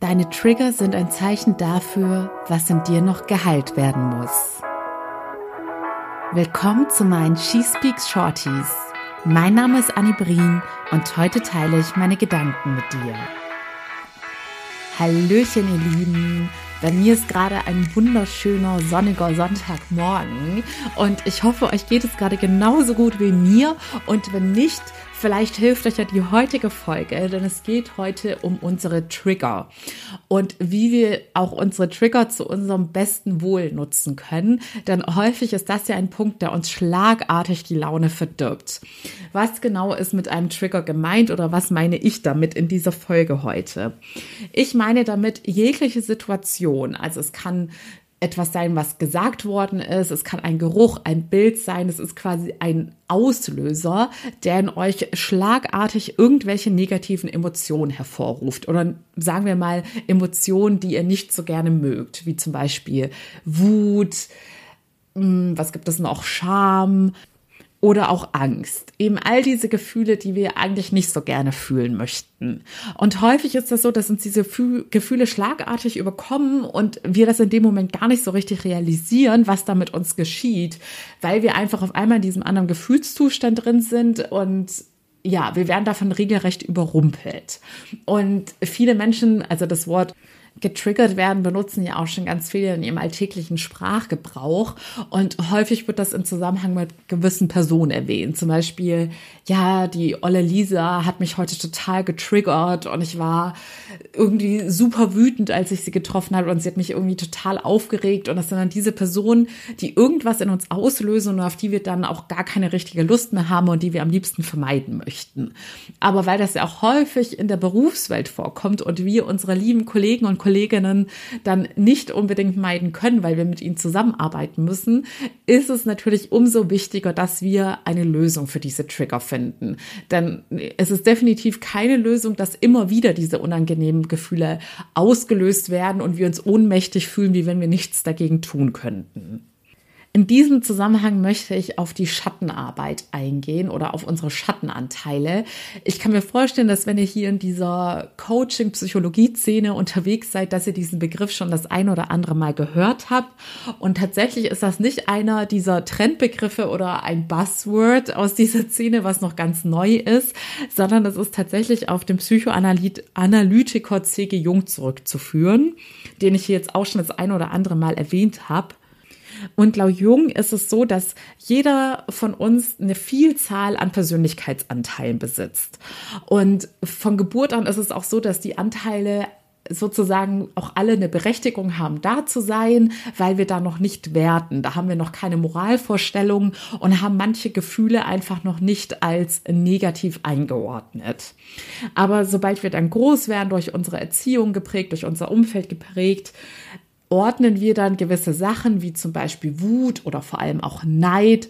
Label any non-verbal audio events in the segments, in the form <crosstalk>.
Deine Trigger sind ein Zeichen dafür, was in dir noch geheilt werden muss. Willkommen zu meinen She Speaks Shorties. Mein Name ist Annie Brien und heute teile ich meine Gedanken mit dir. Hallöchen, ihr Lieben. Bei mir ist gerade ein wunderschöner sonniger Sonntagmorgen und ich hoffe, euch geht es gerade genauso gut wie mir und wenn nicht, Vielleicht hilft euch ja die heutige Folge, denn es geht heute um unsere Trigger und wie wir auch unsere Trigger zu unserem besten Wohl nutzen können. Denn häufig ist das ja ein Punkt, der uns schlagartig die Laune verdirbt. Was genau ist mit einem Trigger gemeint oder was meine ich damit in dieser Folge heute? Ich meine damit jegliche Situation. Also es kann etwas sein, was gesagt worden ist. Es kann ein Geruch, ein Bild sein. Es ist quasi ein Auslöser, der in euch schlagartig irgendwelche negativen Emotionen hervorruft. Oder sagen wir mal Emotionen, die ihr nicht so gerne mögt, wie zum Beispiel Wut, hm, was gibt es noch? Scham, oder auch Angst. Eben all diese Gefühle, die wir eigentlich nicht so gerne fühlen möchten. Und häufig ist das so, dass uns diese Gefühle schlagartig überkommen und wir das in dem Moment gar nicht so richtig realisieren, was da mit uns geschieht, weil wir einfach auf einmal in diesem anderen Gefühlszustand drin sind und ja, wir werden davon regelrecht überrumpelt. Und viele Menschen, also das Wort getriggert werden, benutzen ja auch schon ganz viele in ihrem alltäglichen Sprachgebrauch. Und häufig wird das im Zusammenhang mit gewissen Personen erwähnt. Zum Beispiel, ja, die Olle Lisa hat mich heute total getriggert und ich war irgendwie super wütend, als ich sie getroffen habe und sie hat mich irgendwie total aufgeregt. Und das sind dann diese Personen, die irgendwas in uns auslösen und auf die wir dann auch gar keine richtige Lust mehr haben und die wir am liebsten vermeiden möchten. Aber weil das ja auch häufig in der Berufswelt vorkommt und wir unsere lieben Kollegen und Kollegen Kolleginnen dann nicht unbedingt meiden können, weil wir mit ihnen zusammenarbeiten müssen, ist es natürlich umso wichtiger, dass wir eine Lösung für diese Trigger finden. Denn es ist definitiv keine Lösung, dass immer wieder diese unangenehmen Gefühle ausgelöst werden und wir uns ohnmächtig fühlen, wie wenn wir nichts dagegen tun könnten. In diesem Zusammenhang möchte ich auf die Schattenarbeit eingehen oder auf unsere Schattenanteile. Ich kann mir vorstellen, dass wenn ihr hier in dieser Coaching-Psychologie-Szene unterwegs seid, dass ihr diesen Begriff schon das ein oder andere Mal gehört habt. Und tatsächlich ist das nicht einer dieser Trendbegriffe oder ein Buzzword aus dieser Szene, was noch ganz neu ist, sondern es ist tatsächlich auf den Psychoanalytiker C.G. Jung zurückzuführen, den ich hier jetzt auch schon das ein oder andere Mal erwähnt habe. Und laut Jung ist es so, dass jeder von uns eine Vielzahl an Persönlichkeitsanteilen besitzt. Und von Geburt an ist es auch so, dass die Anteile sozusagen auch alle eine Berechtigung haben, da zu sein, weil wir da noch nicht werten. Da haben wir noch keine Moralvorstellungen und haben manche Gefühle einfach noch nicht als negativ eingeordnet. Aber sobald wir dann groß werden, durch unsere Erziehung geprägt, durch unser Umfeld geprägt, ordnen wir dann gewisse Sachen wie zum Beispiel Wut oder vor allem auch Neid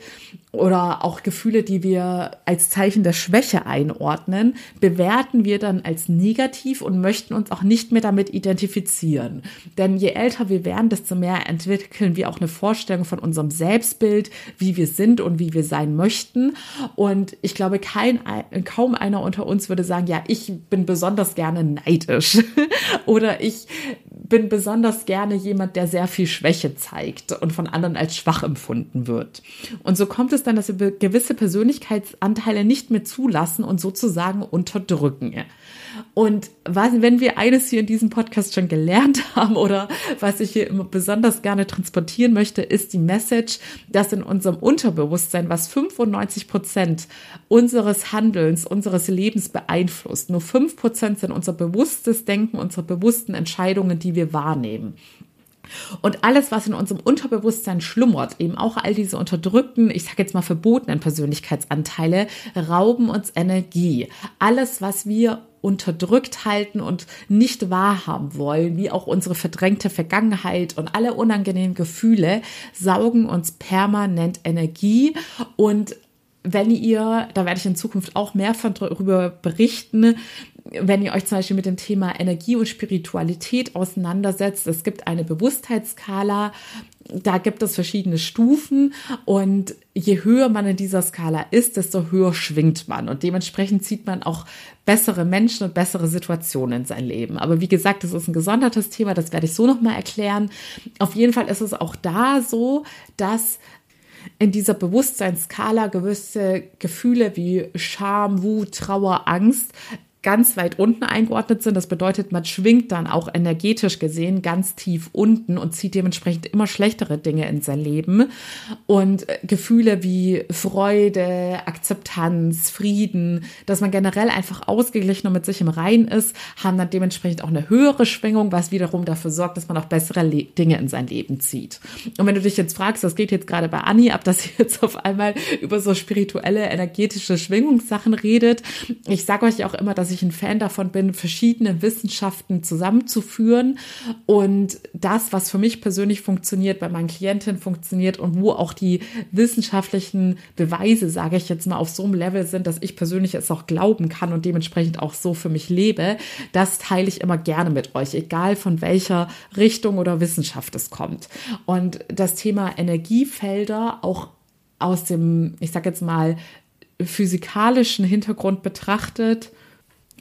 oder auch Gefühle, die wir als Zeichen der Schwäche einordnen, bewerten wir dann als negativ und möchten uns auch nicht mehr damit identifizieren. Denn je älter wir werden, desto mehr entwickeln wir auch eine Vorstellung von unserem Selbstbild, wie wir sind und wie wir sein möchten. Und ich glaube, kein, kaum einer unter uns würde sagen, ja, ich bin besonders gerne neidisch <laughs> oder ich bin besonders gerne jemand, der sehr viel Schwäche zeigt und von anderen als schwach empfunden wird. Und so kommt es dann, dass wir gewisse Persönlichkeitsanteile nicht mehr zulassen und sozusagen unterdrücken. Und was, wenn wir eines hier in diesem Podcast schon gelernt <laughs> haben oder was ich hier immer besonders gerne transportieren möchte, ist die Message, dass in unserem Unterbewusstsein, was 95 Prozent unseres Handelns, unseres Lebens beeinflusst, nur fünf Prozent sind unser bewusstes Denken, unsere bewussten Entscheidungen, die wir wahrnehmen. Und alles, was in unserem Unterbewusstsein schlummert, eben auch all diese unterdrückten, ich sage jetzt mal verbotenen Persönlichkeitsanteile, rauben uns Energie. Alles, was wir unterdrückt halten und nicht wahrhaben wollen, wie auch unsere verdrängte Vergangenheit und alle unangenehmen Gefühle, saugen uns permanent Energie. Und wenn ihr, da werde ich in Zukunft auch mehr von darüber berichten, wenn ihr euch zum Beispiel mit dem Thema Energie und Spiritualität auseinandersetzt, es gibt eine Bewusstheitsskala, da gibt es verschiedene Stufen und je höher man in dieser Skala ist, desto höher schwingt man und dementsprechend zieht man auch bessere Menschen und bessere Situationen in sein Leben. Aber wie gesagt, das ist ein gesondertes Thema, das werde ich so nochmal erklären. Auf jeden Fall ist es auch da so, dass in dieser Bewusstseinsskala gewisse Gefühle wie Scham, Wut, Trauer, Angst ganz weit unten eingeordnet sind. Das bedeutet, man schwingt dann auch energetisch gesehen ganz tief unten und zieht dementsprechend immer schlechtere Dinge in sein Leben. Und Gefühle wie Freude, Akzeptanz, Frieden, dass man generell einfach ausgeglichen und mit sich im Rein ist, haben dann dementsprechend auch eine höhere Schwingung, was wiederum dafür sorgt, dass man auch bessere Le Dinge in sein Leben zieht. Und wenn du dich jetzt fragst, das geht jetzt gerade bei Anni ab, dass sie <laughs> jetzt auf einmal über so spirituelle, energetische Schwingungssachen redet. Ich sage euch auch immer, dass dass ich ein Fan davon bin, verschiedene Wissenschaften zusammenzuführen und das, was für mich persönlich funktioniert, bei meinen Klientinnen funktioniert und wo auch die wissenschaftlichen Beweise, sage ich jetzt mal, auf so einem Level sind, dass ich persönlich es auch glauben kann und dementsprechend auch so für mich lebe, das teile ich immer gerne mit euch, egal von welcher Richtung oder Wissenschaft es kommt. Und das Thema Energiefelder auch aus dem, ich sage jetzt mal, physikalischen Hintergrund betrachtet,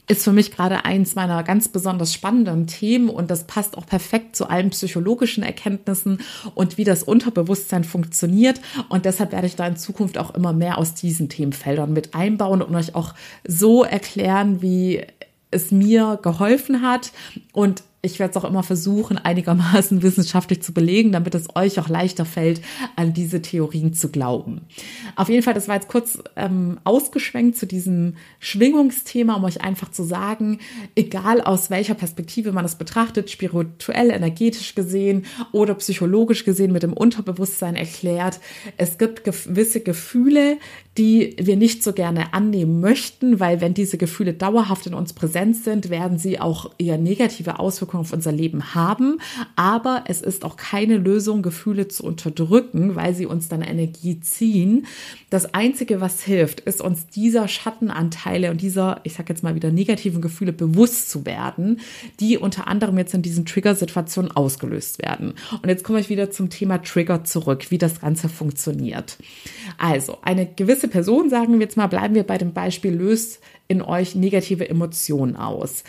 ist für mich gerade eins meiner ganz besonders spannenden Themen und das passt auch perfekt zu allen psychologischen Erkenntnissen und wie das Unterbewusstsein funktioniert. Und deshalb werde ich da in Zukunft auch immer mehr aus diesen Themenfeldern mit einbauen und euch auch so erklären, wie es mir geholfen hat und ich werde es auch immer versuchen, einigermaßen <laughs> wissenschaftlich zu belegen, damit es euch auch leichter fällt, an diese Theorien zu glauben. Auf jeden Fall, das war jetzt kurz ähm, ausgeschwenkt zu diesem Schwingungsthema, um euch einfach zu sagen, egal aus welcher Perspektive man es betrachtet, spirituell, energetisch gesehen oder psychologisch gesehen mit dem Unterbewusstsein erklärt, es gibt gewisse Gefühle, die wir nicht so gerne annehmen möchten, weil wenn diese Gefühle dauerhaft in uns präsent sind, werden sie auch eher negative Auswirkungen auf unser Leben haben. Aber es ist auch keine Lösung, Gefühle zu unterdrücken, weil sie uns dann Energie ziehen. Das Einzige, was hilft, ist uns dieser Schattenanteile und dieser, ich sag jetzt mal wieder, negativen Gefühle bewusst zu werden, die unter anderem jetzt in diesen Trigger-Situationen ausgelöst werden. Und jetzt komme ich wieder zum Thema Trigger zurück, wie das Ganze funktioniert. Also, eine gewisse gewisse Person, sagen wir jetzt mal, bleiben wir bei dem Beispiel, löst in euch negative Emotionen aus.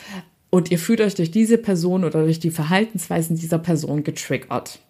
Und ihr fühlt euch durch diese Person oder durch die Verhaltensweisen dieser Person getriggert.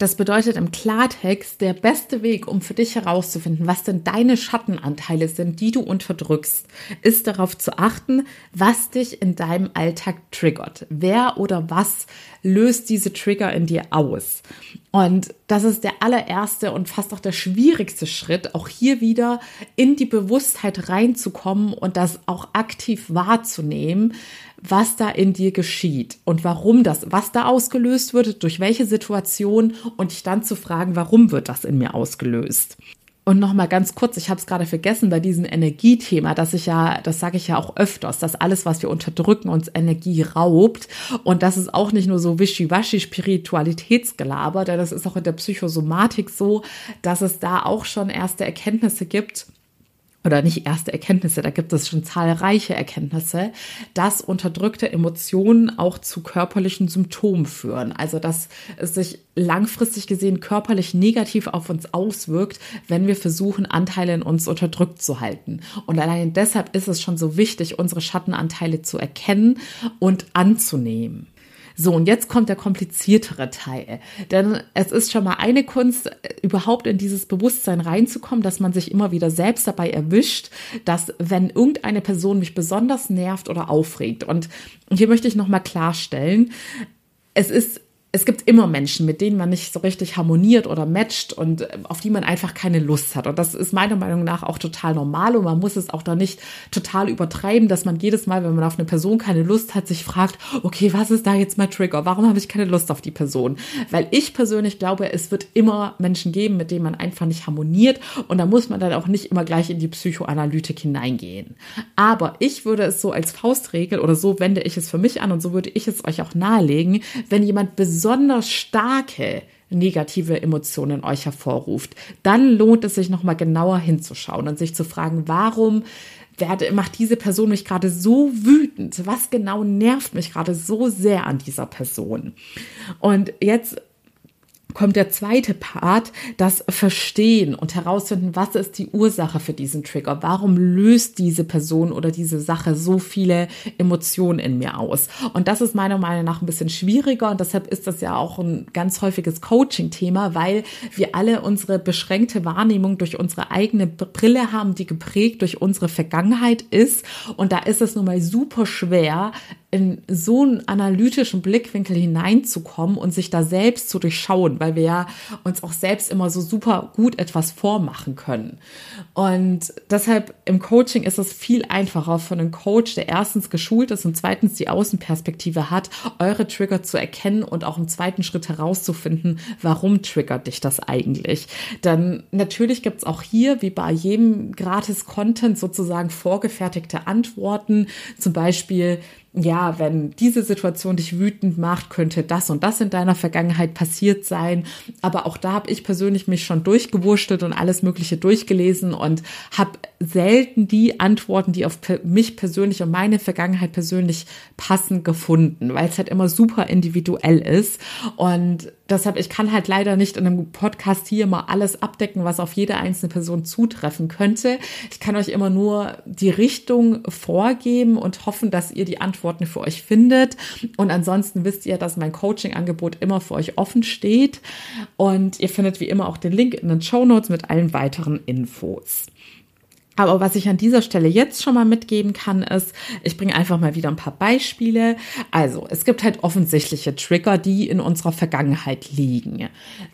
Das bedeutet im Klartext, der beste Weg, um für dich herauszufinden, was denn deine Schattenanteile sind, die du unterdrückst, ist darauf zu achten, was dich in deinem Alltag triggert. Wer oder was löst diese Trigger in dir aus? Und das ist der allererste und fast auch der schwierigste Schritt, auch hier wieder in die Bewusstheit reinzukommen und das auch aktiv wahrzunehmen, was da in dir geschieht und warum das, was da ausgelöst wird, durch welche Situation und dich dann zu fragen, warum wird das in mir ausgelöst. Und noch mal ganz kurz, ich habe es gerade vergessen bei diesem Energiethema, dass ich ja, das sage ich ja auch öfters, dass alles, was wir unterdrücken, uns Energie raubt. Und das ist auch nicht nur so wischiwaschi Spiritualitätsgelaber, denn das ist auch in der Psychosomatik so, dass es da auch schon erste Erkenntnisse gibt, oder nicht erste Erkenntnisse, da gibt es schon zahlreiche Erkenntnisse, dass unterdrückte Emotionen auch zu körperlichen Symptomen führen. Also dass es sich langfristig gesehen körperlich negativ auf uns auswirkt, wenn wir versuchen, Anteile in uns unterdrückt zu halten. Und allein deshalb ist es schon so wichtig, unsere Schattenanteile zu erkennen und anzunehmen. So, und jetzt kommt der kompliziertere Teil. Denn es ist schon mal eine Kunst, überhaupt in dieses Bewusstsein reinzukommen, dass man sich immer wieder selbst dabei erwischt, dass wenn irgendeine Person mich besonders nervt oder aufregt. Und hier möchte ich nochmal klarstellen, es ist es gibt immer Menschen, mit denen man nicht so richtig harmoniert oder matcht und äh, auf die man einfach keine Lust hat. Und das ist meiner Meinung nach auch total normal und man muss es auch da nicht total übertreiben, dass man jedes Mal, wenn man auf eine Person keine Lust hat, sich fragt, okay, was ist da jetzt mein Trigger? Warum habe ich keine Lust auf die Person? Weil ich persönlich glaube, es wird immer Menschen geben, mit denen man einfach nicht harmoniert und da muss man dann auch nicht immer gleich in die Psychoanalytik hineingehen. Aber ich würde es so als Faustregel oder so wende ich es für mich an und so würde ich es euch auch nahelegen, wenn jemand besonders besonders starke negative Emotionen in euch hervorruft, dann lohnt es sich nochmal genauer hinzuschauen und sich zu fragen, warum werde, macht diese Person mich gerade so wütend? Was genau nervt mich gerade so sehr an dieser Person? Und jetzt kommt der zweite Part, das Verstehen und herausfinden, was ist die Ursache für diesen Trigger? Warum löst diese Person oder diese Sache so viele Emotionen in mir aus? Und das ist meiner Meinung nach ein bisschen schwieriger und deshalb ist das ja auch ein ganz häufiges Coaching-Thema, weil wir alle unsere beschränkte Wahrnehmung durch unsere eigene Brille haben, die geprägt durch unsere Vergangenheit ist. Und da ist es nun mal super schwer, in so einen analytischen Blickwinkel hineinzukommen und sich da selbst zu durchschauen, weil wir ja uns auch selbst immer so super gut etwas vormachen können. Und deshalb im Coaching ist es viel einfacher für einen Coach, der erstens geschult ist und zweitens die Außenperspektive hat, eure Trigger zu erkennen und auch im zweiten Schritt herauszufinden, warum triggert dich das eigentlich. Denn natürlich gibt es auch hier, wie bei jedem Gratis-Content, sozusagen vorgefertigte Antworten. Zum Beispiel, ja, wenn diese Situation dich wütend macht, könnte das und das in deiner Vergangenheit passiert sein. Aber auch da habe ich persönlich mich schon durchgewurschtelt und alles Mögliche durchgelesen und habe selten die Antworten, die auf mich persönlich und meine Vergangenheit persönlich passen, gefunden, weil es halt immer super individuell ist. Und deshalb, ich kann halt leider nicht in einem Podcast hier mal alles abdecken, was auf jede einzelne Person zutreffen könnte. Ich kann euch immer nur die Richtung vorgeben und hoffen, dass ihr die Antworten für euch findet. Und ansonsten wisst ihr, dass mein Coaching-Angebot immer für euch offen steht. Und ihr findet wie immer auch den Link in den Show Notes mit allen weiteren Infos. Aber was ich an dieser Stelle jetzt schon mal mitgeben kann, ist, ich bringe einfach mal wieder ein paar Beispiele. Also, es gibt halt offensichtliche Trigger, die in unserer Vergangenheit liegen.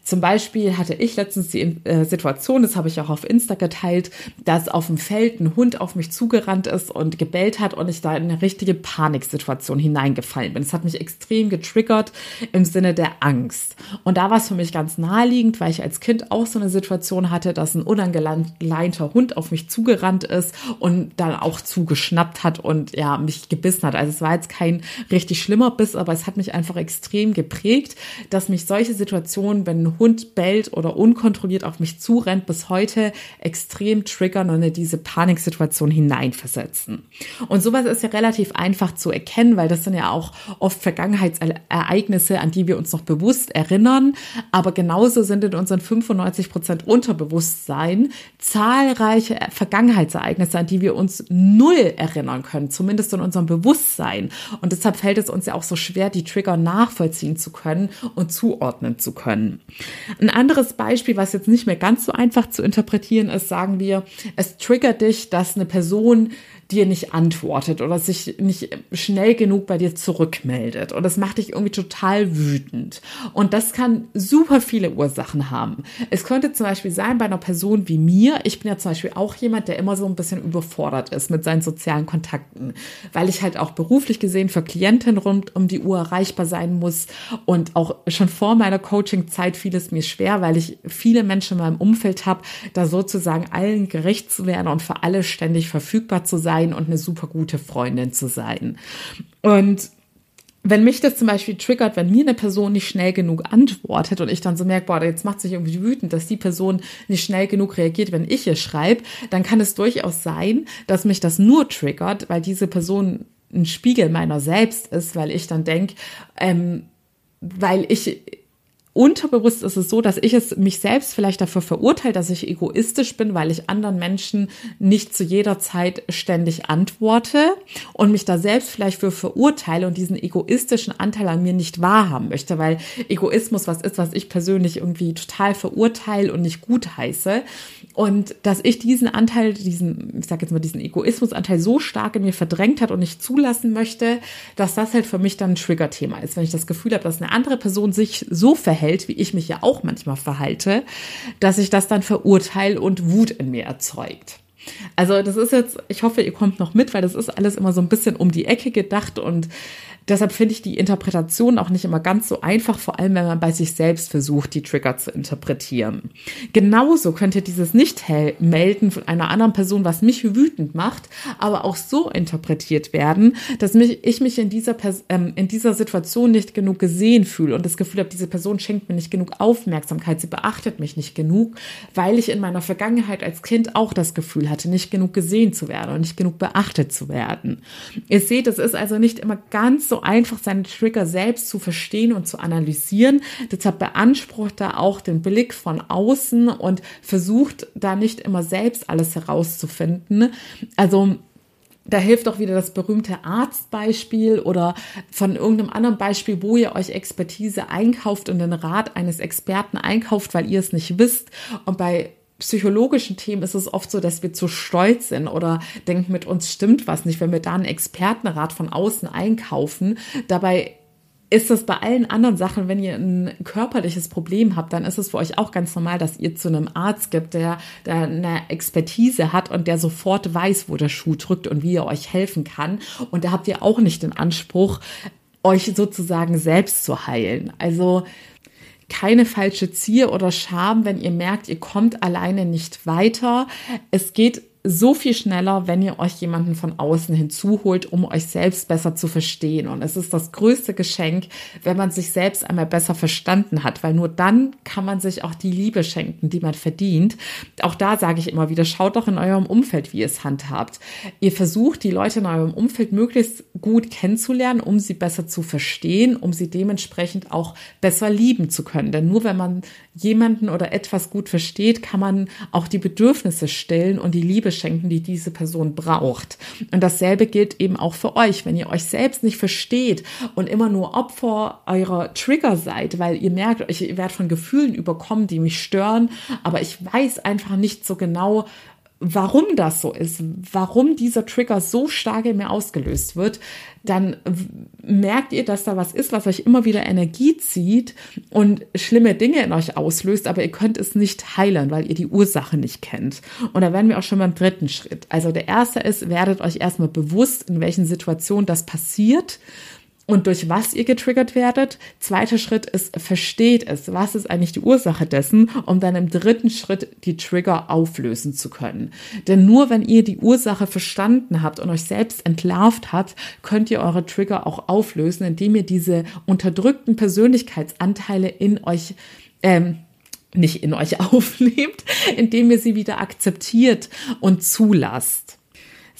Zum Beispiel hatte ich letztens die äh, Situation, das habe ich auch auf Insta geteilt, dass auf dem Feld ein Hund auf mich zugerannt ist und gebellt hat und ich da in eine richtige Paniksituation hineingefallen bin. Das hat mich extrem getriggert im Sinne der Angst. Und da war es für mich ganz naheliegend, weil ich als Kind auch so eine Situation hatte, dass ein unangeleinter Hund auf mich zugerannt zugerannt ist und dann auch zugeschnappt hat und ja, mich gebissen hat. Also es war jetzt kein richtig schlimmer Biss, aber es hat mich einfach extrem geprägt, dass mich solche Situationen, wenn ein Hund bellt oder unkontrolliert auf mich zurennt, bis heute extrem triggern und in diese Paniksituation hineinversetzen. Und sowas ist ja relativ einfach zu erkennen, weil das sind ja auch oft Vergangenheitsereignisse, an die wir uns noch bewusst erinnern. Aber genauso sind in unseren 95 Prozent Unterbewusstsein zahlreiche Vergangenheitsereignisse Vergangenheitsereignisse, an die wir uns null erinnern können, zumindest in unserem Bewusstsein. Und deshalb fällt es uns ja auch so schwer, die Trigger nachvollziehen zu können und zuordnen zu können. Ein anderes Beispiel, was jetzt nicht mehr ganz so einfach zu interpretieren ist, sagen wir, es triggert dich, dass eine Person dir nicht antwortet oder sich nicht schnell genug bei dir zurückmeldet. Und das macht dich irgendwie total wütend. Und das kann super viele Ursachen haben. Es könnte zum Beispiel sein bei einer Person wie mir. Ich bin ja zum Beispiel auch jemand, der immer so ein bisschen überfordert ist mit seinen sozialen Kontakten, weil ich halt auch beruflich gesehen für Klientinnen rund um die Uhr erreichbar sein muss. Und auch schon vor meiner Coaching-Zeit fiel es mir schwer, weil ich viele Menschen in meinem Umfeld habe, da sozusagen allen gerecht zu werden und für alle ständig verfügbar zu sein sein und eine super gute Freundin zu sein. Und wenn mich das zum Beispiel triggert, wenn mir eine Person nicht schnell genug antwortet und ich dann so merke, boah, jetzt macht sich irgendwie wütend, dass die Person nicht schnell genug reagiert, wenn ich ihr schreibe, dann kann es durchaus sein, dass mich das nur triggert, weil diese Person ein Spiegel meiner selbst ist, weil ich dann denke, ähm, weil ich unterbewusst ist es so, dass ich es mich selbst vielleicht dafür verurteile, dass ich egoistisch bin, weil ich anderen Menschen nicht zu jeder Zeit ständig antworte und mich da selbst vielleicht für verurteile und diesen egoistischen Anteil an mir nicht wahrhaben möchte, weil Egoismus was ist, was ich persönlich irgendwie total verurteile und nicht gut heiße. Und dass ich diesen Anteil, diesen, ich sag jetzt mal, diesen Egoismusanteil so stark in mir verdrängt hat und nicht zulassen möchte, dass das halt für mich dann ein Trigger-Thema ist. Wenn ich das Gefühl habe, dass eine andere Person sich so verhält, verhält, wie ich mich ja auch manchmal verhalte, dass ich das dann verurteile und Wut in mir erzeugt. Also das ist jetzt, ich hoffe, ihr kommt noch mit, weil das ist alles immer so ein bisschen um die Ecke gedacht und Deshalb finde ich die Interpretation auch nicht immer ganz so einfach, vor allem wenn man bei sich selbst versucht, die Trigger zu interpretieren. Genauso könnte dieses Nicht-Melden von einer anderen Person, was mich wütend macht, aber auch so interpretiert werden, dass mich, ich mich in dieser, ähm, in dieser Situation nicht genug gesehen fühle und das Gefühl habe, diese Person schenkt mir nicht genug Aufmerksamkeit, sie beachtet mich nicht genug, weil ich in meiner Vergangenheit als Kind auch das Gefühl hatte, nicht genug gesehen zu werden und nicht genug beachtet zu werden. Ihr seht, es ist also nicht immer ganz so einfach, seine Trigger selbst zu verstehen und zu analysieren. Deshalb beansprucht er auch den Blick von außen und versucht da nicht immer selbst alles herauszufinden. Also da hilft auch wieder das berühmte Arztbeispiel oder von irgendeinem anderen Beispiel, wo ihr euch Expertise einkauft und den Rat eines Experten einkauft, weil ihr es nicht wisst. Und bei psychologischen Themen ist es oft so, dass wir zu stolz sind oder denken, mit uns stimmt was nicht, wenn wir da einen Expertenrat von außen einkaufen. Dabei ist das bei allen anderen Sachen, wenn ihr ein körperliches Problem habt, dann ist es für euch auch ganz normal, dass ihr zu einem Arzt gibt, der, der eine Expertise hat und der sofort weiß, wo der Schuh drückt und wie er euch helfen kann. Und da habt ihr auch nicht den Anspruch, euch sozusagen selbst zu heilen. Also keine falsche Zier oder Scham, wenn ihr merkt, ihr kommt alleine nicht weiter. Es geht so viel schneller, wenn ihr euch jemanden von außen hinzuholt, um euch selbst besser zu verstehen. Und es ist das größte Geschenk, wenn man sich selbst einmal besser verstanden hat, weil nur dann kann man sich auch die Liebe schenken, die man verdient. Auch da sage ich immer wieder, schaut doch in eurem Umfeld, wie ihr es handhabt. Ihr versucht, die Leute in eurem Umfeld möglichst gut kennenzulernen, um sie besser zu verstehen, um sie dementsprechend auch besser lieben zu können. Denn nur wenn man jemanden oder etwas gut versteht, kann man auch die Bedürfnisse stillen und die Liebe schenken, die diese Person braucht. Und dasselbe gilt eben auch für euch. Wenn ihr euch selbst nicht versteht und immer nur Opfer eurer Trigger seid, weil ihr merkt, ich werde von Gefühlen überkommen, die mich stören, aber ich weiß einfach nicht so genau, warum das so ist, warum dieser Trigger so stark in mir ausgelöst wird, dann merkt ihr, dass da was ist, was euch immer wieder Energie zieht und schlimme Dinge in euch auslöst, aber ihr könnt es nicht heilen, weil ihr die Ursache nicht kennt. Und da werden wir auch schon beim dritten Schritt. Also der erste ist, werdet euch erstmal bewusst, in welchen Situationen das passiert und durch was ihr getriggert werdet. Zweiter Schritt ist, versteht es. Was ist eigentlich die Ursache dessen, um dann im dritten Schritt die Trigger auflösen zu können. Denn nur wenn ihr die Ursache verstanden habt und euch selbst entlarvt habt, könnt ihr eure Trigger auch auflösen, indem ihr diese unterdrückten Persönlichkeitsanteile in euch, ähm, nicht in euch <laughs> aufnehmt, indem ihr sie wieder akzeptiert und zulasst.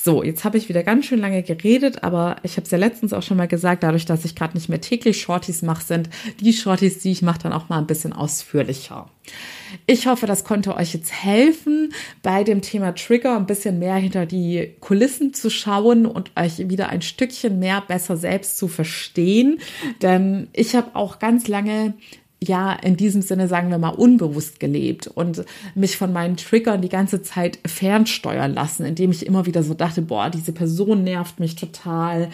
So, jetzt habe ich wieder ganz schön lange geredet, aber ich habe es ja letztens auch schon mal gesagt, dadurch, dass ich gerade nicht mehr täglich Shorties mache, sind die Shorties, die ich mache, dann auch mal ein bisschen ausführlicher. Ich hoffe, das konnte euch jetzt helfen, bei dem Thema Trigger ein bisschen mehr hinter die Kulissen zu schauen und euch wieder ein Stückchen mehr besser selbst zu verstehen. Denn ich habe auch ganz lange ja, in diesem Sinne, sagen wir mal, unbewusst gelebt und mich von meinen Triggern die ganze Zeit fernsteuern lassen, indem ich immer wieder so dachte, boah, diese Person nervt mich total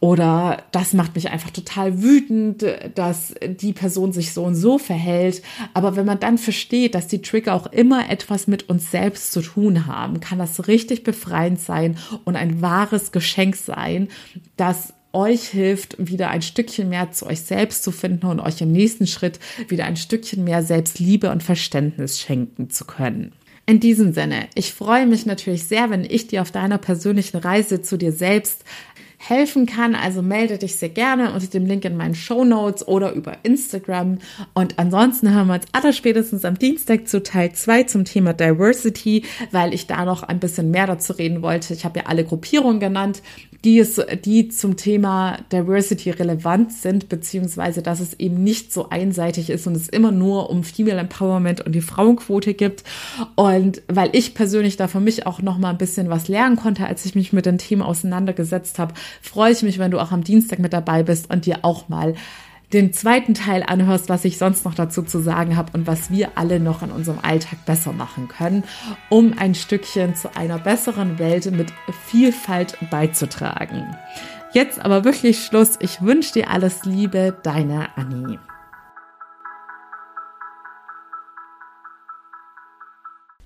oder das macht mich einfach total wütend, dass die Person sich so und so verhält. Aber wenn man dann versteht, dass die Trigger auch immer etwas mit uns selbst zu tun haben, kann das richtig befreiend sein und ein wahres Geschenk sein, dass euch hilft, wieder ein Stückchen mehr zu euch selbst zu finden und euch im nächsten Schritt wieder ein Stückchen mehr Selbstliebe und Verständnis schenken zu können. In diesem Sinne, ich freue mich natürlich sehr, wenn ich dir auf deiner persönlichen Reise zu dir selbst helfen kann. Also melde dich sehr gerne unter dem Link in meinen Show Notes oder über Instagram. Und ansonsten hören wir uns allerspätestens am Dienstag zu Teil 2 zum Thema Diversity, weil ich da noch ein bisschen mehr dazu reden wollte. Ich habe ja alle Gruppierungen genannt die, es, die zum Thema Diversity relevant sind, beziehungsweise dass es eben nicht so einseitig ist und es immer nur um Female Empowerment und die Frauenquote gibt. Und weil ich persönlich da für mich auch noch mal ein bisschen was lernen konnte, als ich mich mit den Themen auseinandergesetzt habe, freue ich mich, wenn du auch am Dienstag mit dabei bist und dir auch mal den zweiten Teil anhörst, was ich sonst noch dazu zu sagen habe und was wir alle noch in unserem Alltag besser machen können, um ein Stückchen zu einer besseren Welt mit Vielfalt beizutragen. Jetzt aber wirklich Schluss. Ich wünsche dir alles Liebe, deine Annie.